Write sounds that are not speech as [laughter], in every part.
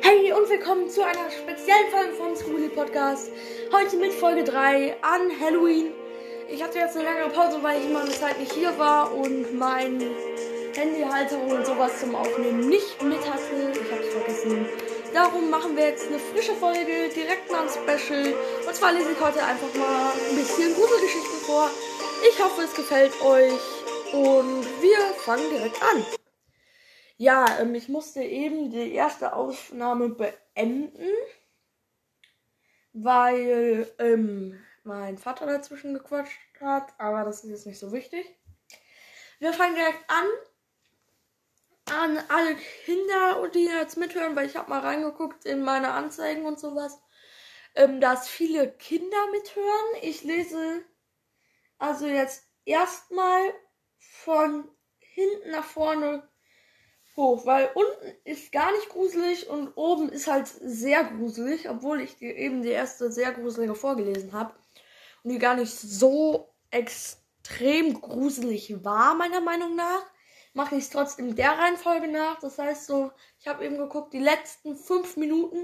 Hey und willkommen zu einer speziellen Folge vom Schoolie Podcast. Heute mit Folge 3 an Halloween. Ich hatte jetzt eine längere Pause, weil ich mal eine Zeit nicht hier war und mein Handyhalter und sowas zum Aufnehmen nicht mit hatte. Ich habe es vergessen. Darum machen wir jetzt eine frische Folge, direkt mal ein Special. Und zwar lese ich heute einfach mal ein bisschen Gruselgeschichten vor. Ich hoffe, es gefällt euch. Und wir fangen direkt an. Ja, ähm, ich musste eben die erste Aufnahme beenden, weil ähm, mein Vater dazwischen gequatscht hat, aber das ist jetzt nicht so wichtig. Wir fangen direkt an. An alle Kinder, die jetzt mithören, weil ich habe mal reingeguckt in meine Anzeigen und sowas, ähm, dass viele Kinder mithören. Ich lese also jetzt erstmal von hinten nach vorne hoch, weil unten ist gar nicht gruselig und oben ist halt sehr gruselig, obwohl ich dir eben die erste sehr gruselige vorgelesen habe und die gar nicht so extrem gruselig war, meiner Meinung nach. Mache ich es trotzdem der Reihenfolge nach. Das heißt so, ich habe eben geguckt, die letzten fünf Minuten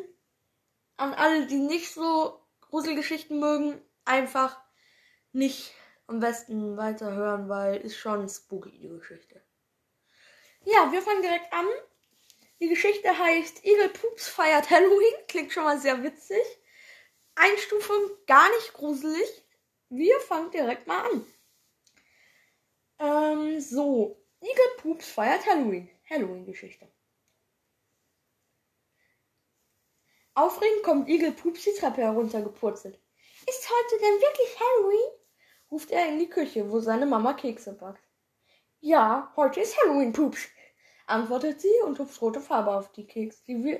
an alle, die nicht so Gruselgeschichten mögen, einfach nicht am besten weiterhören, weil ist schon spooky die Geschichte. Ja, wir fangen direkt an. Die Geschichte heißt Eagle Poops feiert Halloween. Klingt schon mal sehr witzig. Einstufung gar nicht gruselig. Wir fangen direkt mal an. Ähm, so. Eagle Poops feiert Halloween. Halloween-Geschichte. Aufregend kommt Eagle Poops die Treppe heruntergepurzelt. Ist heute denn wirklich Halloween? ruft er in die Küche, wo seine Mama Kekse backt. Ja, heute ist Halloween, Pups, antwortet sie und hupft rote Farbe auf die Kekse, die wie,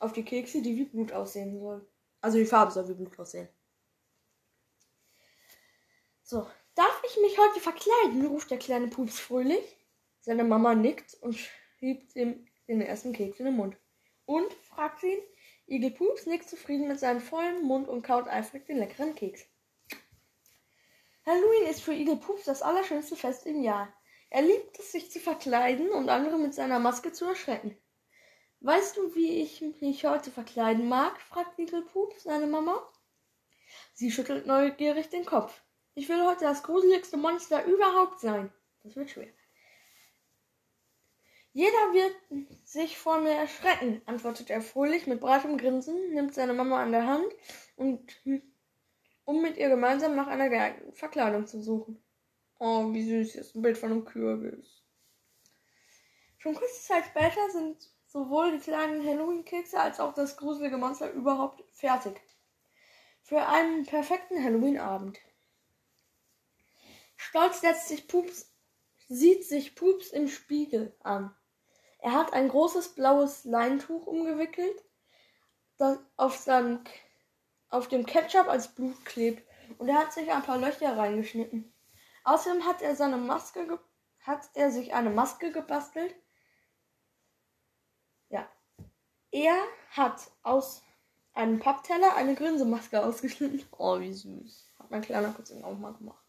auf die Kekse, die wie Blut aussehen soll. Also die Farbe soll wie Blut aussehen. So, darf ich mich heute verkleiden? ruft der kleine Pups fröhlich. Seine Mama nickt und schiebt ihm den ersten Keks in den Mund. Und, fragt sie ihn, Igel Pups nickt zufrieden mit seinem vollen Mund und kaut eifrig den leckeren Keks. Halloween ist für Igel Pups das allerschönste Fest im Jahr. Er liebt es, sich zu verkleiden und andere mit seiner Maske zu erschrecken. Weißt du, wie ich mich heute verkleiden mag? fragt Pup seine Mama. Sie schüttelt neugierig den Kopf. Ich will heute das gruseligste Monster überhaupt sein. Das wird schwer. Jeder wird sich vor mir erschrecken, antwortet er fröhlich mit breitem Grinsen, nimmt seine Mama an der Hand und um mit ihr gemeinsam nach einer geeigneten Verkleidung zu suchen. Oh, wie süß, ist ein Bild von einem Kürbis. Schon kurze Zeit später sind sowohl die kleinen Halloween-Kekse als auch das gruselige Monster überhaupt fertig. Für einen perfekten Halloween-Abend. Stolz setzt sich Pups, sieht sich Pups im Spiegel an. Er hat ein großes blaues Leintuch umgewickelt, das auf, seinem, auf dem Ketchup als Blut klebt, und er hat sich ein paar Löcher reingeschnitten. Außerdem hat er seine Maske hat er sich eine Maske gebastelt. Ja. Er hat aus einem Pappteller eine Grinsemaske ausgeschnitten. [laughs] Oh, wie süß. Hat mein kleiner Cousin auch mal gemacht.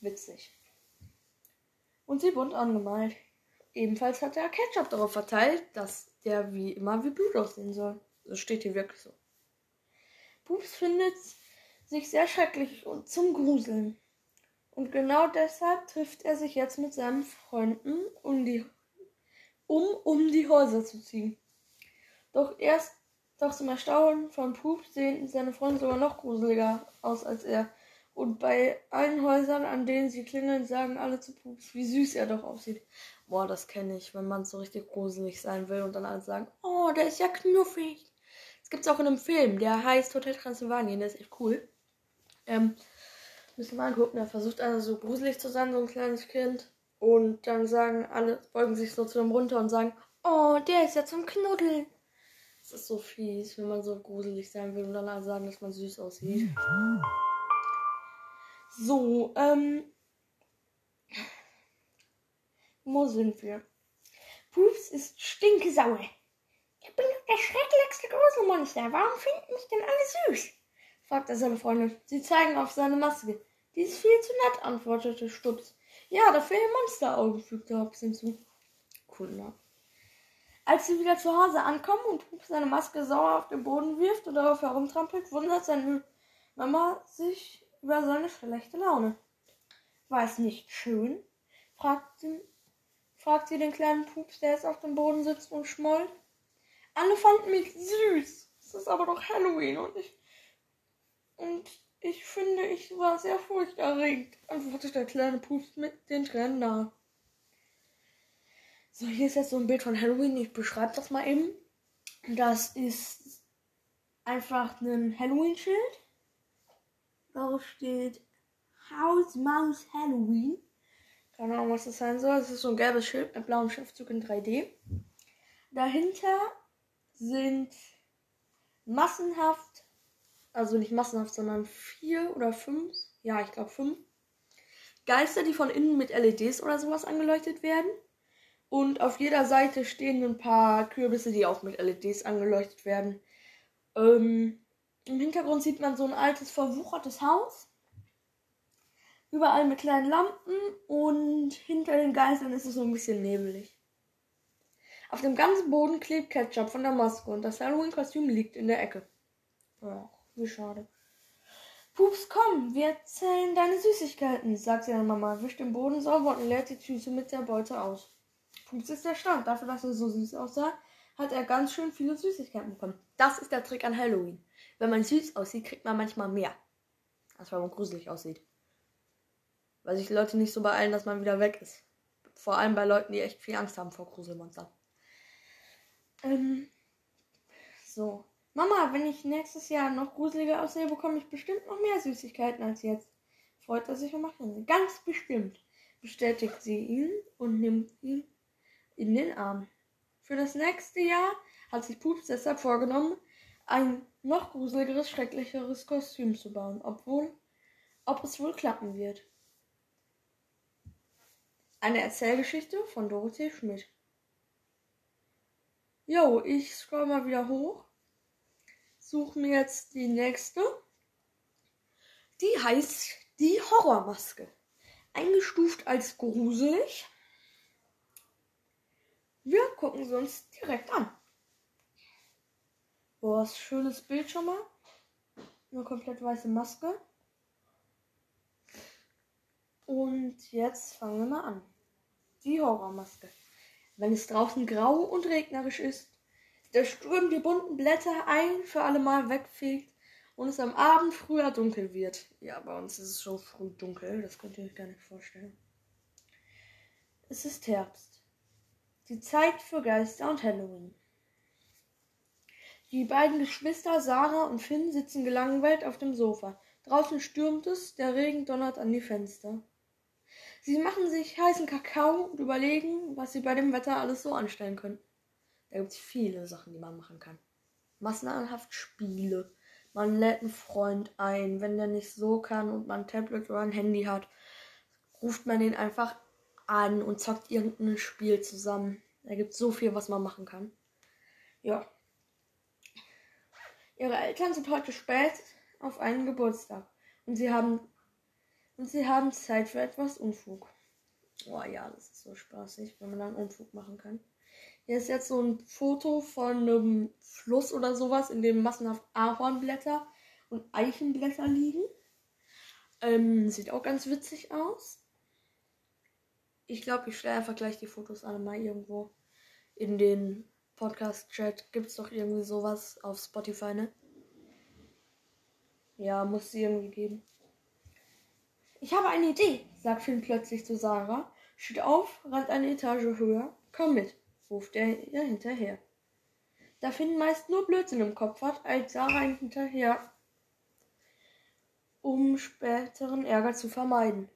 Witzig. Und sie bunt angemalt. Ebenfalls hat er Ketchup darauf verteilt, dass der wie immer wie Blut aussehen soll. Das steht hier wirklich so. Pups findet sich sehr schrecklich und zum Gruseln. Und genau deshalb trifft er sich jetzt mit seinen Freunden, um, die, um, um die Häuser zu ziehen. Doch erst, doch zum Erstaunen von Poop sehen seine Freunde sogar noch gruseliger aus als er. Und bei allen Häusern, an denen sie klingeln, sagen alle zu Pups, wie süß er doch aussieht. Boah, das kenne ich, wenn man so richtig gruselig sein will und dann alle sagen, oh, der ist ja knuffig. Das gibt's auch in einem Film, der heißt Hotel Transylvanien, der ist echt cool. Ähm, Müssen mal gucken. Er versucht also so gruselig zu sein, so ein kleines Kind. Und dann sagen alle, beugen sich so zu ihm runter und sagen, oh, der ist ja zum Knuddeln. Das ist so fies, wenn man so gruselig sein will und dann alle sagen, dass man süß aussieht. So, ähm. Wo sind wir? Pups ist stinkesauer. Ich bin das schrecklichste Gruselmonster. Warum finden mich denn alle süß? Fragt er seine Freunde. Sie zeigen auf seine Maske. Die ist viel zu nett, antwortete Stups. Ja, da fehlen Monsteraugen, fügte Hobbs hinzu. Cool, ne? Als sie wieder zu Hause ankommen und Pups seine Maske sauer auf den Boden wirft und darauf herumtrampelt, wundert seine Mama sich über seine schlechte Laune. War es nicht schön? fragt sie, fragt sie den kleinen Pups, der jetzt auf dem Boden sitzt und schmollt. Alle fanden mich süß. Es ist aber doch Halloween und ich. Und ich finde, ich war sehr furchterregend, antwortet der kleine Pups mit den Tränen nahe. So, hier ist jetzt so ein Bild von Halloween. Ich beschreibe das mal eben. Das ist einfach ein Halloween-Schild. Darauf steht Haus Maus Halloween. Keine Ahnung, was das sein soll. Es ist so ein gelbes Schild mit blauem Schriftzug in 3D. Dahinter sind massenhaft, also nicht massenhaft, sondern vier oder fünf, ja, ich glaube fünf Geister, die von innen mit LEDs oder sowas angeleuchtet werden. Und auf jeder Seite stehen ein paar Kürbisse, die auch mit LEDs angeleuchtet werden. Ähm, Im Hintergrund sieht man so ein altes, verwuchertes Haus. Überall mit kleinen Lampen und hinter den Geistern ist es so ein bisschen nebelig. Auf dem ganzen Boden klebt Ketchup von der Maske und das Halloween-Kostüm liegt in der Ecke. Ach, wie schade. Pups, komm, wir zählen deine Süßigkeiten, sagt seine Mama, wischt den Boden sauber und leert die Tüte mit der Beute aus. Pups ist erstaunt. Dafür, dass er so süß aussah, hat er ganz schön viele Süßigkeiten bekommen. Das ist der Trick an Halloween. Wenn man süß aussieht, kriegt man manchmal mehr. Als wenn man gruselig aussieht. Weil sich Leute nicht so beeilen, dass man wieder weg ist. Vor allem bei Leuten, die echt viel Angst haben vor Gruselmonstern. Ähm, so. Mama, wenn ich nächstes Jahr noch gruseliger aussehe, bekomme ich bestimmt noch mehr Süßigkeiten als jetzt. Freut er sich und macht ihn. Ganz bestimmt, bestätigt sie ihn und nimmt ihn in den Arm. Für das nächste Jahr hat sich Pups deshalb vorgenommen, ein noch gruseligeres, schrecklicheres Kostüm zu bauen, obwohl, ob es wohl klappen wird. Eine Erzählgeschichte von Dorothee Schmidt. Jo, ich scroll mal wieder hoch. Suche mir jetzt die nächste. Die heißt die Horrormaske. Eingestuft als gruselig. Wir gucken sie uns direkt an. Boah, was schönes Bild schon mal. Eine komplett weiße Maske. Und jetzt fangen wir mal an. Die Horrormaske. Wenn es draußen grau und regnerisch ist, der Sturm die bunten Blätter ein für alle Mal wegfegt und es am Abend früher dunkel wird. Ja, bei uns ist es schon früh dunkel, das könnt ihr euch gar nicht vorstellen. Es ist Herbst. Die Zeit für Geister und Halloween. Die beiden Geschwister Sarah und Finn sitzen gelangweilt auf dem Sofa. Draußen stürmt es, der Regen donnert an die Fenster. Sie machen sich heißen Kakao und überlegen, was sie bei dem Wetter alles so anstellen können. Da gibt es viele Sachen, die man machen kann. Massenhaft Spiele. Man lädt einen Freund ein. Wenn der nicht so kann und man ein Tablet oder ein Handy hat, ruft man den einfach an und zockt irgendein Spiel zusammen. Da gibt es so viel, was man machen kann. Ja. Ihre Eltern sind heute spät auf einen Geburtstag und sie haben und sie haben Zeit für etwas Unfug. Oh ja, das ist so spaßig, wenn man dann Unfug machen kann. Hier ist jetzt so ein Foto von einem Fluss oder sowas, in dem massenhaft Ahornblätter und Eichenblätter liegen. Ähm, sieht auch ganz witzig aus. Ich glaube, ich stelle einfach gleich die Fotos alle mal irgendwo in den Podcast-Chat. Gibt es doch irgendwie sowas auf Spotify, ne? Ja, muss sie irgendwie geben. Ich habe eine Idee, sagt Finn plötzlich zu Sarah, steht auf, rennt eine Etage höher. Komm mit, ruft er ihr hinterher. Da Finn meist nur Blödsinn im Kopf hat, eilt Sarah ihm hinterher, um späteren Ärger zu vermeiden.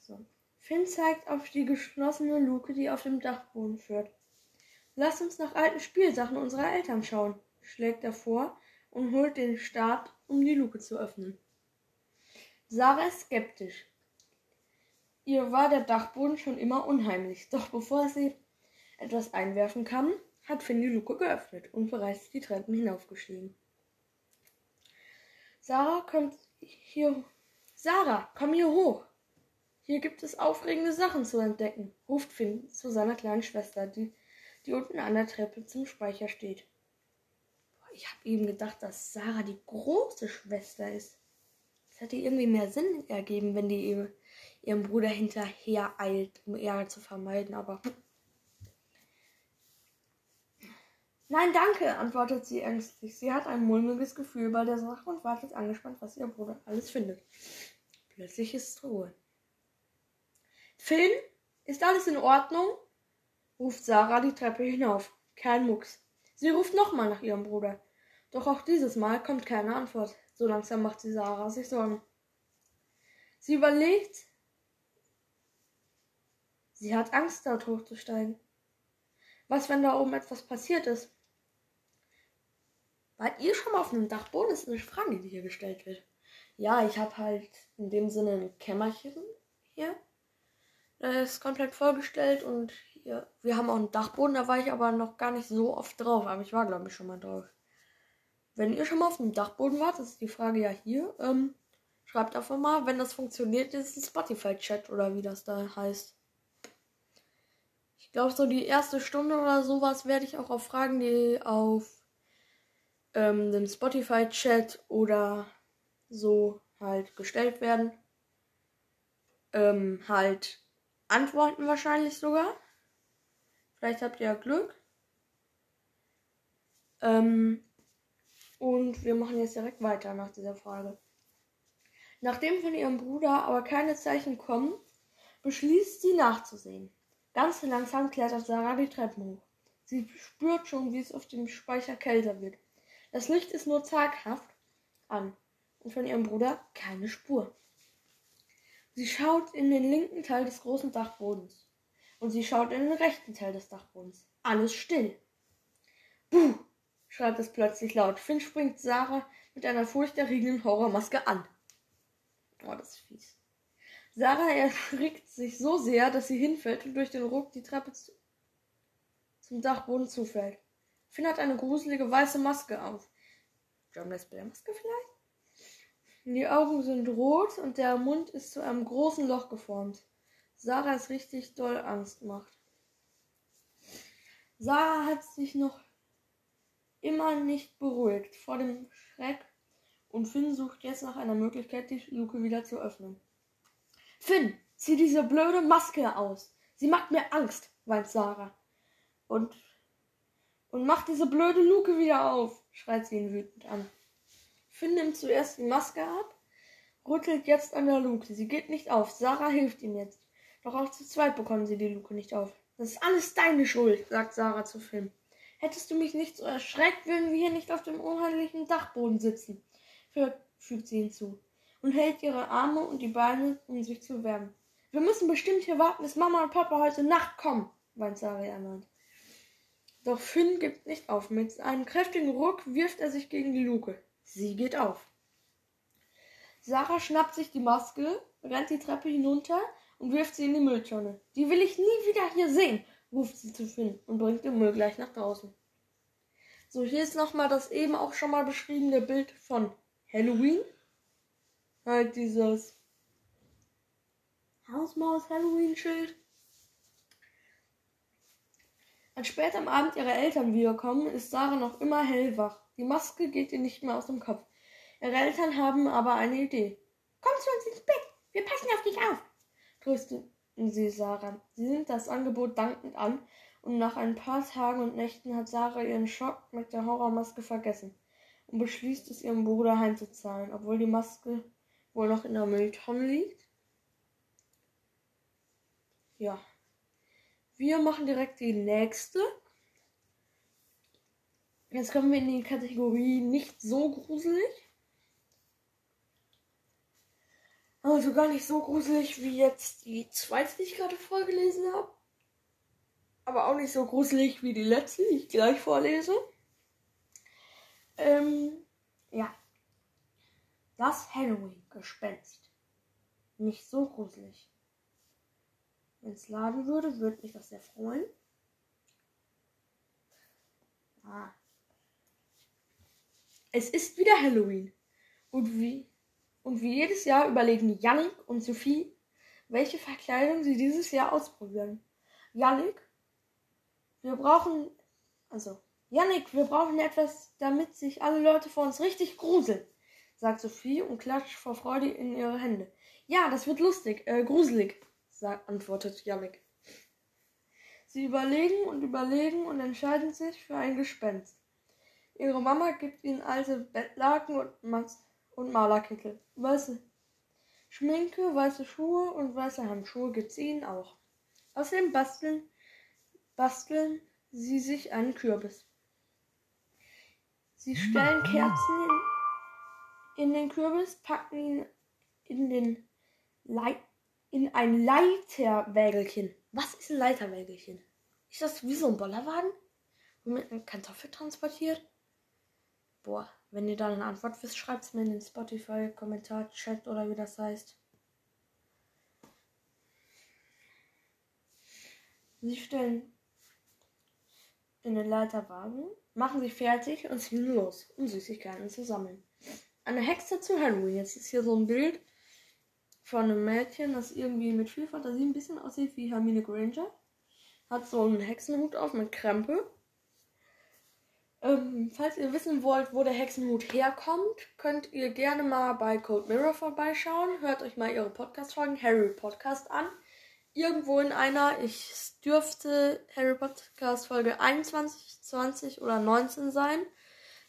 So. Finn zeigt auf die geschlossene Luke, die auf dem Dachboden führt. Lass uns nach alten Spielsachen unserer Eltern schauen, schlägt er vor und holt den Stab, um die Luke zu öffnen. Sarah ist skeptisch. Ihr war der Dachboden schon immer unheimlich, doch bevor sie etwas einwerfen kann, hat Finn die Luke geöffnet und bereits die Treppen hinaufgestiegen. Sarah kommt hier. Sarah, komm hier hoch. Hier gibt es aufregende Sachen zu entdecken, ruft Finn zu seiner kleinen Schwester, die die unten an der Treppe zum Speicher steht. Ich habe eben gedacht, dass Sarah die große Schwester ist. Das hätte irgendwie mehr Sinn ergeben, wenn die ihrem Bruder hinterher eilt, um Ärger zu vermeiden, aber. Nein, danke, antwortet sie ängstlich. Sie hat ein mulmiges Gefühl bei der Sache und wartet angespannt, was ihr Bruder alles findet. Plötzlich ist Ruhe. Finn, ist alles in Ordnung? ruft Sarah die Treppe hinauf. Kein Mucks. Sie ruft nochmal nach ihrem Bruder. Doch auch dieses Mal kommt keine Antwort. So langsam macht sie Sarah sich Sorgen. Sie überlegt, sie hat Angst, dort hochzusteigen. Was, wenn da oben etwas passiert ist? Wart ihr schon mal auf einem Dachboden? Das ist eine Frage, die hier gestellt wird. Ja, ich habe halt in dem Sinne ein Kämmerchen hier. Das ist komplett vollgestellt und hier, wir haben auch einen Dachboden, da war ich aber noch gar nicht so oft drauf, aber ich war glaube ich schon mal drauf. Wenn ihr schon mal auf dem Dachboden wart, das ist die Frage ja hier, ähm, schreibt einfach mal, wenn das funktioniert, ist es Spotify-Chat oder wie das da heißt. Glaube, so die erste Stunde oder sowas werde ich auch auf Fragen, die auf ähm, dem Spotify-Chat oder so halt gestellt werden, ähm, halt antworten wahrscheinlich sogar. Vielleicht habt ihr ja Glück. Ähm, und wir machen jetzt direkt weiter nach dieser Frage. Nachdem von ihrem Bruder aber keine Zeichen kommen, beschließt sie nachzusehen. Ganz langsam klettert Sarah die Treppen hoch. Sie spürt schon, wie es auf dem Speicher kälter wird. Das Licht ist nur zaghaft an und von ihrem Bruder keine Spur. Sie schaut in den linken Teil des großen Dachbodens und sie schaut in den rechten Teil des Dachbodens. Alles still. Buh! schreit es plötzlich laut. Finn springt Sarah mit einer furchterregenden Horrormaske an. Oh, das ist fies. Sarah erschrickt sich so sehr, dass sie hinfällt und durch den Ruck die Treppe zu zum Dachboden zufällt. Finn hat eine gruselige weiße Maske auf. Jonas Maske vielleicht? Die Augen sind rot und der Mund ist zu einem großen Loch geformt. Sarah ist richtig doll Angst macht. Sarah hat sich noch immer nicht beruhigt vor dem Schreck und Finn sucht jetzt nach einer Möglichkeit, die Luke wieder zu öffnen. Finn, zieh diese blöde Maske aus. Sie macht mir Angst, weint Sarah. Und und mach diese blöde Luke wieder auf, schreit sie ihn wütend an. Finn nimmt zuerst die Maske ab, rüttelt jetzt an der Luke. Sie geht nicht auf. Sarah hilft ihm jetzt. Doch auch zu zweit bekommen sie die Luke nicht auf. Das ist alles deine Schuld, sagt Sarah zu Finn. Hättest du mich nicht so erschreckt, würden wir hier nicht auf dem unheimlichen Dachboden sitzen, fügt sie hinzu und hält ihre Arme und die Beine, um sich zu wärmen. Wir müssen bestimmt hier warten, bis Mama und Papa heute Nacht kommen, weint Sarah erneut. Doch Finn gibt nicht auf. Mit einem kräftigen Ruck wirft er sich gegen die Luke. Sie geht auf. Sarah schnappt sich die Maske, rennt die Treppe hinunter und wirft sie in die Mülltonne. Die will ich nie wieder hier sehen, ruft sie zu Finn und bringt den Müll gleich nach draußen. So, hier ist nochmal das eben auch schon mal beschriebene Bild von Halloween. Halt dieses Hausmaus Halloween Schild. Als spät am Abend ihre Eltern wiederkommen, ist Sarah noch immer hellwach. Die Maske geht ihr nicht mehr aus dem Kopf. Ihre Eltern haben aber eine Idee. Komm zu uns ins Bett, wir passen auf dich auf, trösten sie Sarah. Sie nimmt das Angebot dankend an und nach ein paar Tagen und Nächten hat Sarah ihren Schock mit der Horrormaske vergessen und beschließt es ihrem Bruder heimzuzahlen, obwohl die Maske wohl noch in der Mülltonne liegt. Ja. Wir machen direkt die nächste. Jetzt kommen wir in die Kategorie nicht so gruselig. Also gar nicht so gruselig wie jetzt die zweite, die ich gerade vorgelesen habe. Aber auch nicht so gruselig wie die letzte, die ich gleich vorlese. Ähm, ja. Das Halloween-Gespenst. Nicht so gruselig. Wenn es laden würde, würde mich das sehr freuen. Ah. Es ist wieder Halloween. Und wie, und wie jedes Jahr überlegen Yannick und Sophie, welche Verkleidung sie dieses Jahr ausprobieren. Yannick wir brauchen, also, Yannick, wir brauchen etwas, damit sich alle Leute vor uns richtig gruseln, sagt Sophie und klatscht vor Freude in ihre Hände. Ja, das wird lustig, äh, gruselig, sagt, antwortet Yannick. Sie überlegen und überlegen und entscheiden sich für ein Gespenst. Ihre Mama gibt ihnen alte Bettlaken und, Mas und Malerkittel. Weiße Schminke, weiße Schuhe und weiße Handschuhe gibt sie ihnen auch. Außerdem basteln, basteln sie sich einen Kürbis. Sie stellen Kerzen in, in den Kürbis, packen ihn in, den Leit, in ein Leiterwägelchen. Was ist ein Leiterwägelchen? Ist das wie so ein Bollerwagen, womit man Kartoffel transportiert? Boah, wenn ihr da eine Antwort wisst, schreibt es mir in den Spotify-Kommentar, Chat oder wie das heißt. Sie stellen in den Leiterwagen, machen sich fertig und ziehen los, um Süßigkeiten zu sammeln. Eine Hexe zu Halloween. Jetzt ist hier so ein Bild von einem Mädchen, das irgendwie mit viel Fantasie ein bisschen aussieht wie Hermine Granger. Hat so einen Hexenhut auf mit Krempe ähm, falls ihr wissen wollt, wo der Hexenhut herkommt, könnt ihr gerne mal bei Cold Mirror vorbeischauen. Hört euch mal ihre Podcast-Folgen Harry Podcast an. Irgendwo in einer, ich dürfte Harry Podcast Folge 21, 20 oder 19 sein.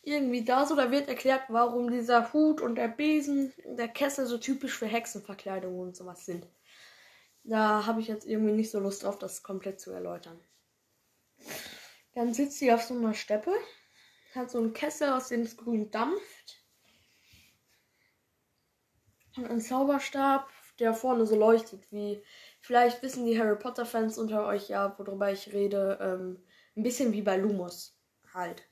Irgendwie da so, da wird erklärt, warum dieser Hut und der Besen, der Kessel so typisch für Hexenverkleidungen und sowas sind. Da habe ich jetzt irgendwie nicht so Lust drauf, das komplett zu erläutern. Dann sitzt sie auf so einer Steppe hat so einen Kessel, aus dem es grün dampft. Und einen Zauberstab, der vorne so leuchtet, wie vielleicht wissen die Harry Potter Fans unter euch ja, worüber ich rede, ähm, ein bisschen wie bei Lumos halt.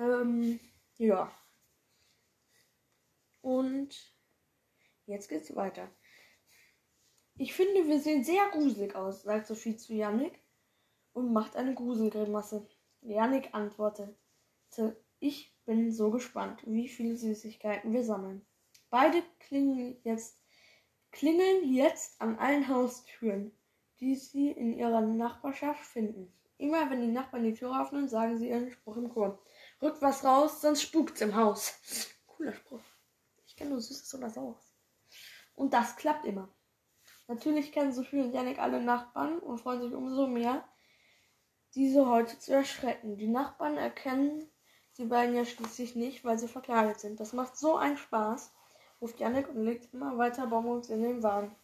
Ähm, ja. Und jetzt geht's weiter. Ich finde, wir sehen sehr gruselig aus, sagt Sophie zu Yannick und macht eine Gruselgrimasse. Janik antwortete, ich bin so gespannt, wie viele Süßigkeiten wir sammeln. Beide klingeln jetzt, klingeln jetzt an allen Haustüren, die sie in ihrer Nachbarschaft finden. Immer wenn die Nachbarn die Tür öffnen, sagen sie ihren Spruch im Chor. Rückt was raus, sonst spukt's im Haus. [laughs] Cooler Spruch. Ich kenne nur Süßes oder Saures. Und das klappt immer. Natürlich kennen Sophie und Janik alle Nachbarn und freuen sich umso mehr, diese heute zu erschrecken. Die Nachbarn erkennen die beiden ja schließlich nicht, weil sie verkleidet sind. Das macht so einen Spaß, ruft Janik und legt immer weiter Bonbons in den Wagen.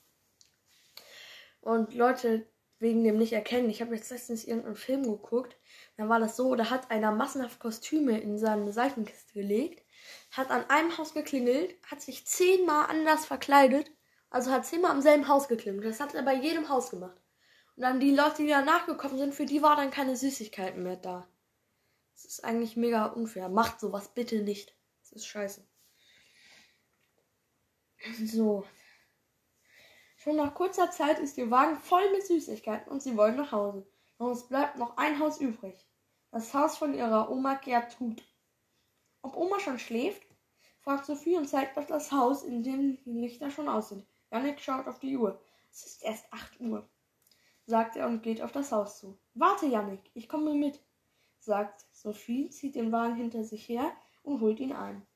Und Leute, wegen dem nicht erkennen, ich habe jetzt letztens irgendeinen Film geguckt, da war das so, da hat einer massenhaft Kostüme in seine Seitenkiste gelegt, hat an einem Haus geklingelt, hat sich zehnmal anders verkleidet, also hat zehnmal am selben Haus geklingelt. Das hat er bei jedem Haus gemacht. Und dann die Leute, die danach gekommen sind, für die war dann keine Süßigkeiten mehr da. Das ist eigentlich mega unfair. Macht sowas bitte nicht. Das ist scheiße. So. Schon nach kurzer Zeit ist ihr Wagen voll mit Süßigkeiten und sie wollen nach Hause. Doch es bleibt noch ein Haus übrig. Das Haus von ihrer Oma Gertrud. Ob Oma schon schläft? fragt Sophie und zeigt auf das Haus, in dem die Lichter schon aus sind. Janik schaut auf die Uhr. Es ist erst 8 Uhr sagt er und geht auf das Haus zu. Warte, Jannik, ich komme mit, sagt Sophie, zieht den Wagen hinter sich her und holt ihn ein.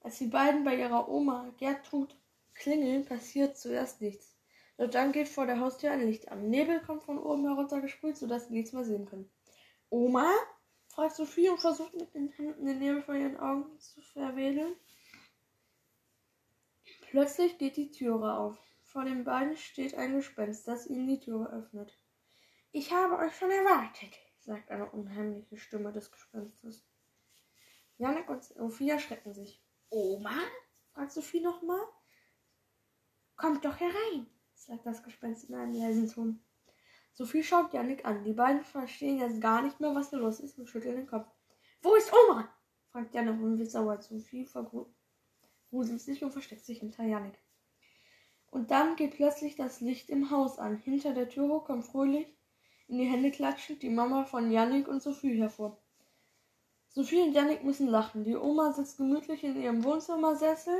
Als die beiden bei ihrer Oma Gertrud klingeln, passiert zuerst nichts. Doch dann geht vor der Haustür ein Licht an. Nebel kommt von oben heruntergesprüht, sodass sie nichts mehr sehen können. Oma? fragt Sophie und versucht mit den Händen den Nebel vor ihren Augen zu verwedeln. Plötzlich geht die Türe auf. Vor den beiden steht ein Gespenst, das ihnen die Tür öffnet. Ich habe euch schon erwartet, sagt eine unheimliche Stimme des Gespenstes. Janik und Sophie erschrecken sich. Oma? fragt Sophie nochmal. Kommt doch herein, sagt das Gespenst in einem leisen Ton. Sophie schaut Janik an. Die beiden verstehen jetzt gar nicht mehr, was da los ist und schütteln den Kopf. Wo ist Oma? fragt Janik und wird sauer. Sophie vergruselt sich und versteckt sich hinter Janik. Und dann geht plötzlich das Licht im Haus an. Hinter der Türe kommt fröhlich, in die Hände klatschend, die Mama von Yannick und Sophie hervor. Sophie und Yannick müssen lachen. Die Oma sitzt gemütlich in ihrem Wohnzimmersessel,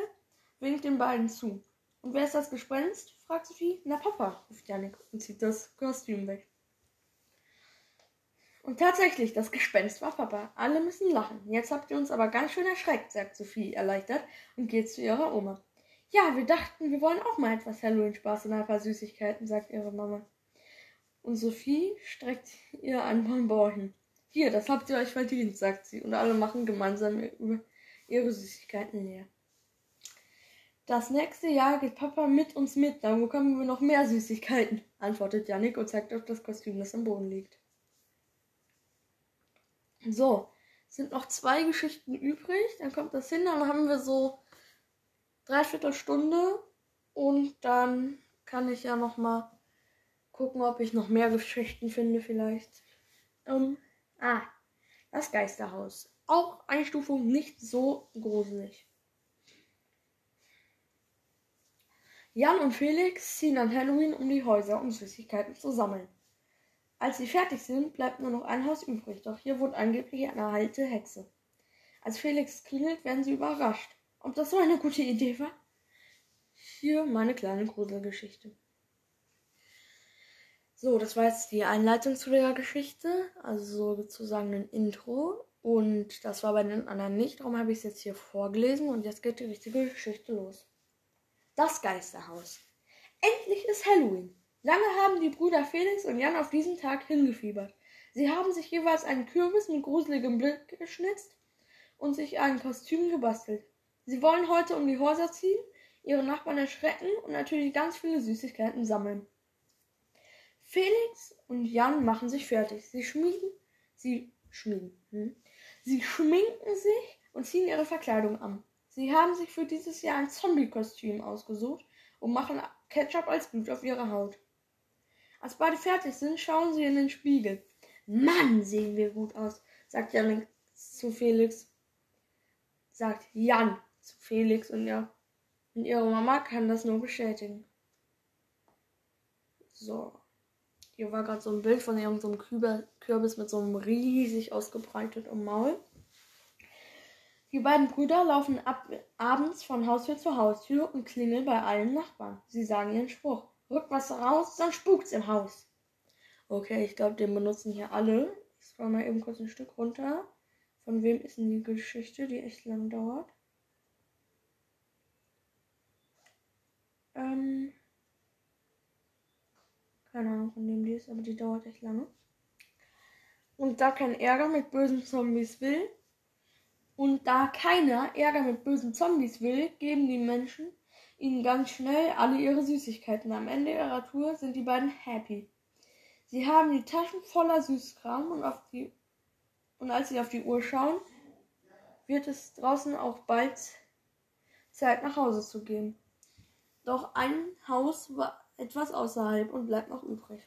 winkt den beiden zu. Und wer ist das Gespenst? fragt Sophie. Na Papa, ruft Yannick und zieht das Kostüm weg. Und tatsächlich, das Gespenst war Papa. Alle müssen lachen. Jetzt habt ihr uns aber ganz schön erschreckt, sagt Sophie erleichtert und geht zu ihrer Oma. Ja, wir dachten, wir wollen auch mal etwas Halloween-Spaß und ein paar Süßigkeiten, sagt ihre Mama. Und Sophie streckt ihr ein Bonbon hin. Hier, das habt ihr euch verdient, sagt sie. Und alle machen gemeinsam ihre Süßigkeiten leer. Das nächste Jahr geht Papa mit uns mit, dann bekommen wir noch mehr Süßigkeiten, antwortet Janik und zeigt auf das Kostüm, das am Boden liegt. So, sind noch zwei Geschichten übrig, dann kommt das hin, dann haben wir so dreiviertel Stunde und dann kann ich ja noch mal gucken, ob ich noch mehr Geschichten finde vielleicht. Ähm, ah, das Geisterhaus. Auch Einstufung nicht so gruselig. Jan und Felix ziehen an Halloween um die Häuser, um Süßigkeiten zu sammeln. Als sie fertig sind, bleibt nur noch ein Haus übrig, doch hier wohnt angeblich eine alte Hexe. Als Felix klingelt, werden sie überrascht. Ob das so eine gute Idee war? Hier meine kleine Gruselgeschichte. So, das war jetzt die Einleitung zu der Geschichte, also sozusagen ein Intro. Und das war bei den anderen nicht, darum habe ich es jetzt hier vorgelesen und jetzt geht die richtige Geschichte los. Das Geisterhaus. Endlich ist Halloween. Lange haben die Brüder Felix und Jan auf diesen Tag hingefiebert. Sie haben sich jeweils einen Kürbis mit gruseligem Blick geschnitzt und sich ein Kostüm gebastelt. Sie wollen heute um die Häuser ziehen, ihre Nachbarn erschrecken und natürlich ganz viele Süßigkeiten sammeln. Felix und Jan machen sich fertig. Sie schmieden, sie schmieden, hm? sie schminken sich und ziehen ihre Verkleidung an. Sie haben sich für dieses Jahr ein Zombie-Kostüm ausgesucht und machen Ketchup als Blut auf ihre Haut. Als beide fertig sind, schauen sie in den Spiegel. Mann, sehen wir gut aus, sagt Jan zu Felix. Sagt Jan zu Felix und ja, und ihre Mama kann das nur bestätigen. So. Hier war gerade so ein Bild von irgendeinem Kürbis mit so einem riesig ausgebreiteten Maul. Die beiden Brüder laufen ab, abends von Haustür zu Haustür und klingeln bei allen Nachbarn. Sie sagen ihren Spruch. Rückt was raus, dann spukt's im Haus. Okay, ich glaube, den benutzen hier alle. Ich scroll mal eben kurz ein Stück runter. Von wem ist denn die Geschichte, die echt lang dauert? Ähm. Keine Ahnung, von wem die ist, aber die dauert echt lange. Und da kein Ärger mit bösen Zombies will, und da keiner Ärger mit bösen Zombies will, geben die Menschen ihnen ganz schnell alle ihre Süßigkeiten. Am Ende ihrer Tour sind die beiden happy. Sie haben die Taschen voller Süßkram und, auf die, und als sie auf die Uhr schauen, wird es draußen auch bald Zeit nach Hause zu gehen. Doch ein Haus war etwas außerhalb und bleibt noch übrig.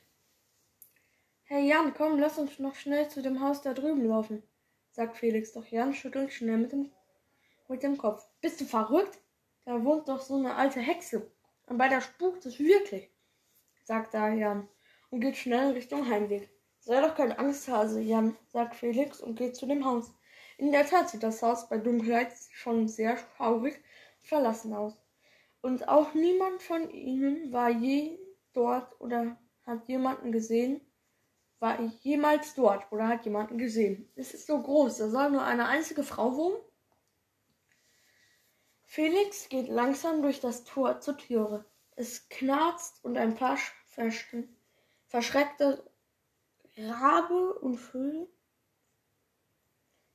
Hey Jan, komm, lass uns noch schnell zu dem Haus da drüben laufen sagt Felix, doch Jan schüttelt schnell mit dem, mit dem Kopf. Bist du verrückt? Da wohnt doch so eine alte Hexe. Und bei der spukt es wirklich, sagt da Jan und geht schnell Richtung Heimweg. Sei doch kein Angsthase, Jan, sagt Felix und geht zu dem Haus. In der Tat sieht das Haus bei Dunkelheit schon sehr schaurig verlassen aus. Und auch niemand von ihnen war je dort oder hat jemanden gesehen, war jemals dort oder hat jemanden gesehen? Es ist so groß, da soll nur eine einzige Frau wohnen. Felix geht langsam durch das Tor zur Türe. Es knarzt und ein paar verschreckte Rabe und Vögel.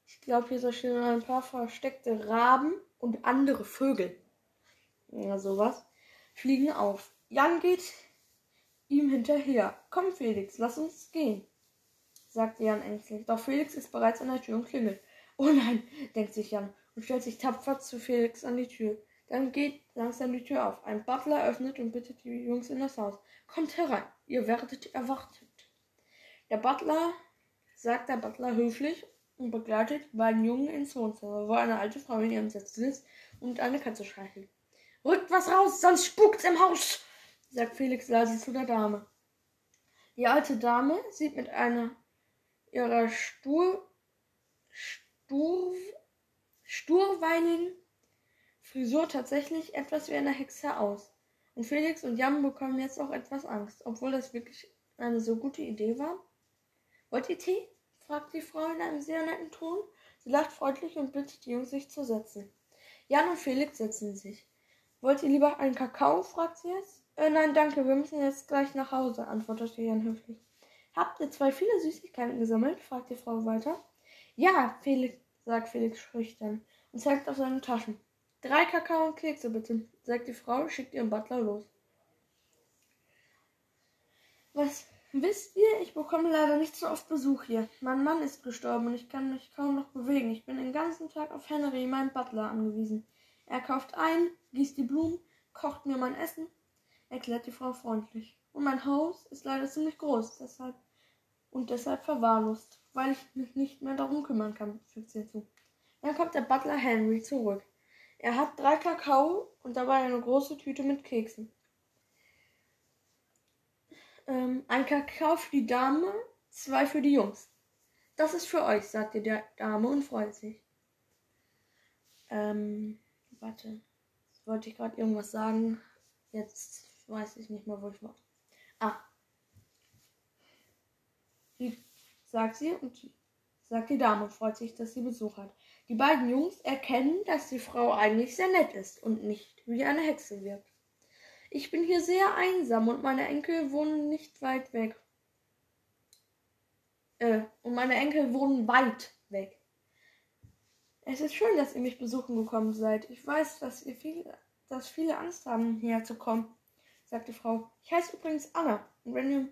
Ich glaube, hier stehen ein paar versteckte Raben und andere Vögel. Ja, sowas. Fliegen auf. Jan geht ihm hinterher. Komm, Felix, lass uns gehen, sagt Jan ängstlich. Doch Felix ist bereits an der Tür und klingelt. Oh nein, denkt sich Jan und stellt sich tapfer zu Felix an die Tür. Dann geht langsam die Tür auf. Ein Butler öffnet und bittet die Jungs in das Haus. Kommt herein, ihr werdet erwartet. Der Butler sagt der Butler höflich und begleitet die beiden Jungen ins Wohnzimmer, wo eine alte Frau in ihrem Sitz sitzt und eine Katze streichelt. Rückt was raus, sonst spukt's im Haus, sagt Felix leise zu der Dame. Die alte Dame sieht mit einer ihrer stur, stur, sturweinigen Frisur tatsächlich etwas wie eine Hexe aus. Und Felix und Jan bekommen jetzt auch etwas Angst, obwohl das wirklich eine so gute Idee war. Wollt ihr Tee? fragt die Frau in einem sehr netten Ton. Sie lacht freundlich und bittet die Jungs, sich zu setzen. Jan und Felix setzen sich. Wollt ihr lieber einen Kakao? fragt sie jetzt. Äh, nein, danke, wir müssen jetzt gleich nach Hause, antwortete Jan höflich. Habt ihr zwei viele Süßigkeiten gesammelt? fragt die Frau weiter. Ja, Felix, sagt Felix schüchtern und zeigt auf seine Taschen. Drei Kakao und Kekse bitte, sagt die Frau, schickt ihren Butler los. Was wisst ihr? Ich bekomme leider nicht so oft Besuch hier. Mein Mann ist gestorben und ich kann mich kaum noch bewegen. Ich bin den ganzen Tag auf Henry, meinen Butler, angewiesen. Er kauft ein, gießt die Blumen, kocht mir mein Essen, erklärt die Frau freundlich. Und mein Haus ist leider ziemlich groß, deshalb und deshalb verwahrlost, weil ich mich nicht mehr darum kümmern kann, fügt sie hinzu. Dann kommt der Butler Henry zurück. Er hat drei Kakao und dabei eine große Tüte mit Keksen. Ähm, ein Kakao für die Dame, zwei für die Jungs. Das ist für euch, sagte der Dame und freut sich. Ähm, warte. Wollte ich gerade irgendwas sagen. Jetzt weiß ich nicht mehr, wo ich war. Ah. Die, sagt sie und sagt die Dame und freut sich, dass sie Besuch hat. Die beiden Jungs erkennen, dass die Frau eigentlich sehr nett ist und nicht wie eine Hexe wirkt. Ich bin hier sehr einsam und meine Enkel wohnen nicht weit weg. Äh, und meine Enkel wohnen weit weg. Es ist schön, dass ihr mich besuchen gekommen seid. Ich weiß, dass ihr viel, dass viele Angst haben, hierher zu kommen, sagt die Frau. Ich heiße übrigens Anna. Und wenn ihr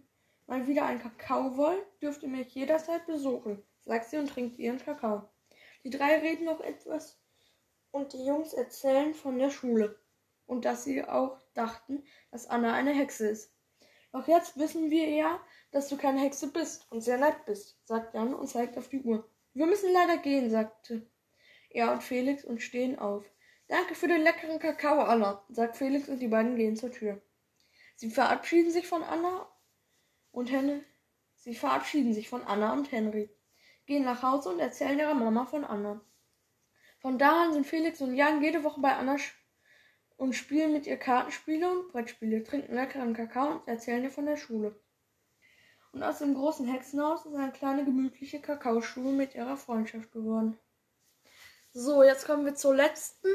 mal wieder einen Kakao wollt, dürft ihr mich jederzeit besuchen, sagt sie und trinkt ihren Kakao. Die drei reden noch etwas und die Jungs erzählen von der Schule und dass sie auch dachten, dass Anna eine Hexe ist. Doch jetzt wissen wir ja, dass du keine Hexe bist und sehr nett bist, sagt Jan und zeigt auf die Uhr. Wir müssen leider gehen, sagte er und Felix und stehen auf. Danke für den leckeren Kakao, Anna, sagt Felix und die beiden gehen zur Tür. Sie verabschieden sich von Anna und Henry. Sie verabschieden sich von Anna und Henry, gehen nach Hause und erzählen ihrer Mama von Anna. Von da an sind Felix und Jan jede Woche bei Anna und spielen mit ihr Kartenspiele und Brettspiele, trinken leckeren Kakao und erzählen ihr von der Schule. Und aus dem großen Hexenhaus ist eine kleine gemütliche Kakaoschule mit ihrer Freundschaft geworden. So, jetzt kommen wir zur letzten.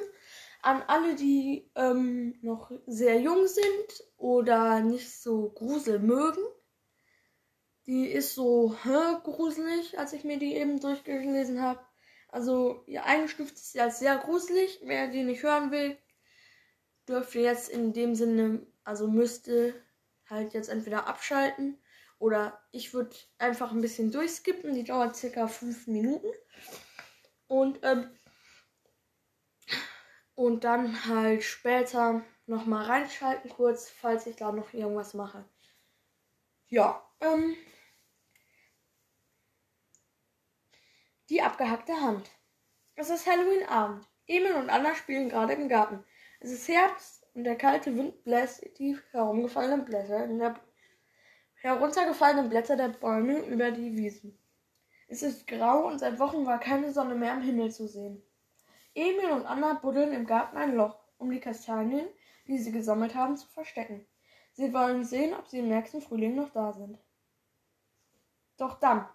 An alle, die ähm, noch sehr jung sind oder nicht so Grusel mögen. Die ist so hä, gruselig, als ich mir die eben durchgelesen habe. Also, ihr eingestuft ist sie als sehr gruselig. Wer die nicht hören will, dürfte jetzt in dem Sinne, also müsste halt jetzt entweder abschalten oder ich würde einfach ein bisschen durchskippen. Die dauert circa fünf Minuten. Und, ähm, und dann halt später nochmal reinschalten kurz, falls ich da noch irgendwas mache. Ja, ähm, die abgehackte Hand. Es ist Halloween-Abend. Emil und Anna spielen gerade im Garten. Es ist Herbst und der kalte Wind bläst die herumgefallenen Blätter in der heruntergefallenen Blätter der Bäume über die Wiesen. Es ist grau und seit Wochen war keine Sonne mehr am Himmel zu sehen. Emil und Anna buddeln im Garten ein Loch, um die Kastanien, die sie gesammelt haben, zu verstecken. Sie wollen sehen, ob sie im nächsten Frühling noch da sind. Doch dann,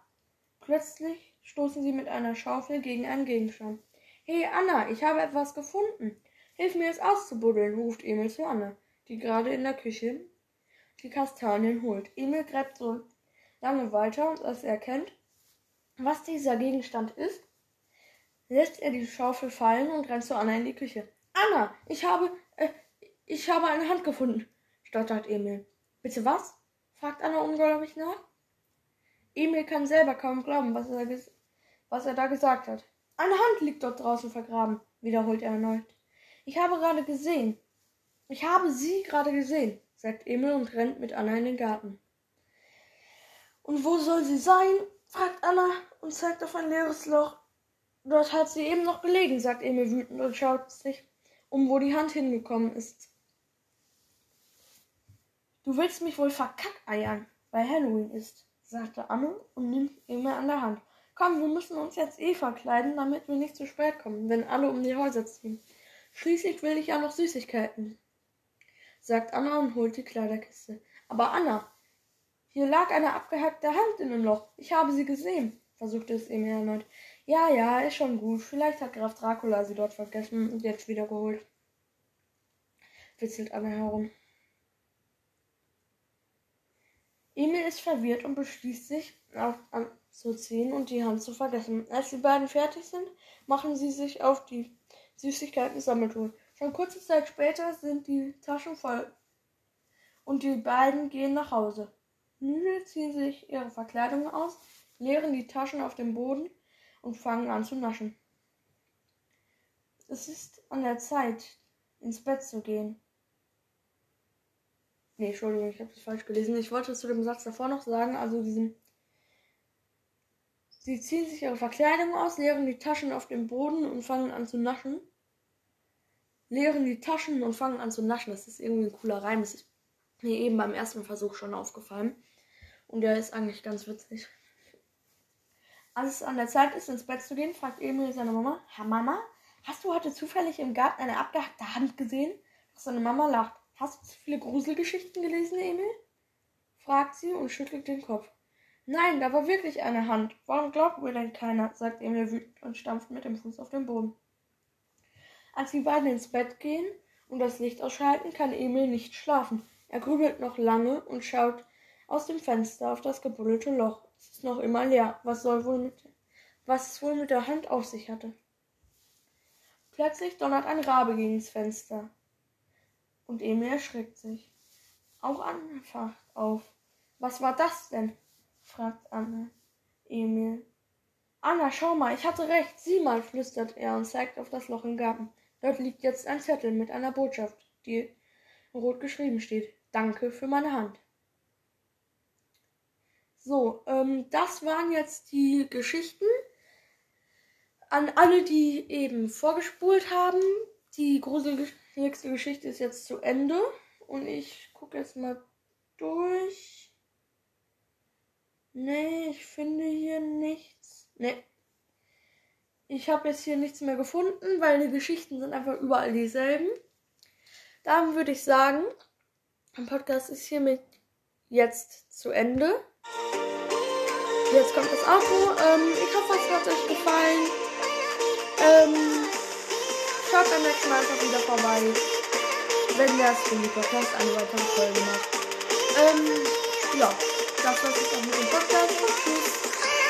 plötzlich stoßen sie mit einer Schaufel gegen einen Gegenstand. Hey Anna, ich habe etwas gefunden. Hilf mir es auszubuddeln, ruft Emil zu Anne, die gerade in der Küche die Kastanien holt. Emil gräbt so lange weiter als er erkennt, was dieser Gegenstand ist, lässt er die Schaufel fallen und rennt zu Anna in die Küche. Anna, ich habe, äh, ich habe eine Hand gefunden, stottert Emil. Bitte was? fragt Anna ungläubig nach. Emil kann selber kaum glauben, was er, was er da gesagt hat. Eine Hand liegt dort draußen vergraben, wiederholt er erneut. Ich habe gerade gesehen. Ich habe sie gerade gesehen, sagt Emil und rennt mit Anna in den Garten. Und wo soll sie sein? fragt Anna und zeigt auf ein leeres Loch. Dort hat sie eben noch gelegen, sagt Emil wütend und schaut sich um, wo die Hand hingekommen ist. Du willst mich wohl verkackeiern, weil Halloween ist, sagte Anne und nimmt Emil an der Hand. Komm, wir müssen uns jetzt eh verkleiden, damit wir nicht zu spät kommen, wenn alle um die Häuser ziehen. Schließlich will ich ja noch Süßigkeiten, sagt Anna und holt die Kleiderkiste. Aber Anna, hier lag eine abgehackte Hand in dem Loch. Ich habe sie gesehen, versuchte es Emil erneut. Ja, ja, ist schon gut. Vielleicht hat Graf Dracula sie dort vergessen und jetzt wiedergeholt. Witzelt Anna herum. Emil ist verwirrt und beschließt sich, auf, anzuziehen und die Hand zu vergessen. Als die beiden fertig sind, machen sie sich auf die Süßigkeiten-Sammeltour. Schon kurze Zeit später sind die Taschen voll und die beiden gehen nach Hause. Müde ziehen sich ihre Verkleidung aus, leeren die Taschen auf dem Boden und fangen an zu naschen. Es ist an der Zeit, ins Bett zu gehen. Nee, Entschuldigung, ich habe das falsch gelesen. Ich wollte zu dem Satz davor noch sagen, also diesen. Sie ziehen sich ihre Verkleidung aus, leeren die Taschen auf dem Boden und fangen an zu naschen. Leeren die Taschen und fangen an zu naschen. Das ist irgendwie ein cooler Reim. Das ist mir eben beim ersten Versuch schon aufgefallen. Und der ist eigentlich ganz witzig. Als es an der Zeit ist, ins Bett zu gehen, fragt Emil seine Mama: Herr Mama, hast du heute zufällig im Garten eine abgehackte Hand gesehen? Seine Mama lacht. Hast du zu viele Gruselgeschichten gelesen, Emil? fragt sie und schüttelt den Kopf. Nein, da war wirklich eine Hand. Warum glaubt mir denn keiner? sagt Emil wütend und stampft mit dem Fuß auf den Boden. Als die beiden ins Bett gehen und das Licht ausschalten, kann Emil nicht schlafen. Er grübelt noch lange und schaut aus dem Fenster auf das gebuddelte Loch. Ist noch immer leer. Was soll wohl mit, was es wohl mit der Hand auf sich hatte? Plötzlich donnert ein Rabe gegen das Fenster. Und Emil erschreckt sich. Auch Anna facht auf. Was war das denn? fragt Anna. Emil. Anna, schau mal, ich hatte recht. Sieh mal, flüstert er und zeigt auf das Loch im Garten. Dort liegt jetzt ein Zettel mit einer Botschaft, die rot geschrieben steht. Danke für meine Hand. So, ähm, das waren jetzt die Geschichten. An alle, die eben vorgespult haben. Die gruseligste Geschichte ist jetzt zu Ende. Und ich gucke jetzt mal durch. Nee, ich finde hier nichts. Nee. Ich habe jetzt hier nichts mehr gefunden, weil die Geschichten sind einfach überall dieselben. Dann würde ich sagen, der Podcast ist hiermit jetzt zu Ende. Jetzt kommt das Outro. Ähm, ich hoffe, es hat euch gefallen. Ähm, schaut beim nächsten Mal einfach wieder vorbei, wenn der Skinny Podcast eine weitere Folge macht. Ähm, ja, das war's jetzt auch mit dem Podcast. Tschüss.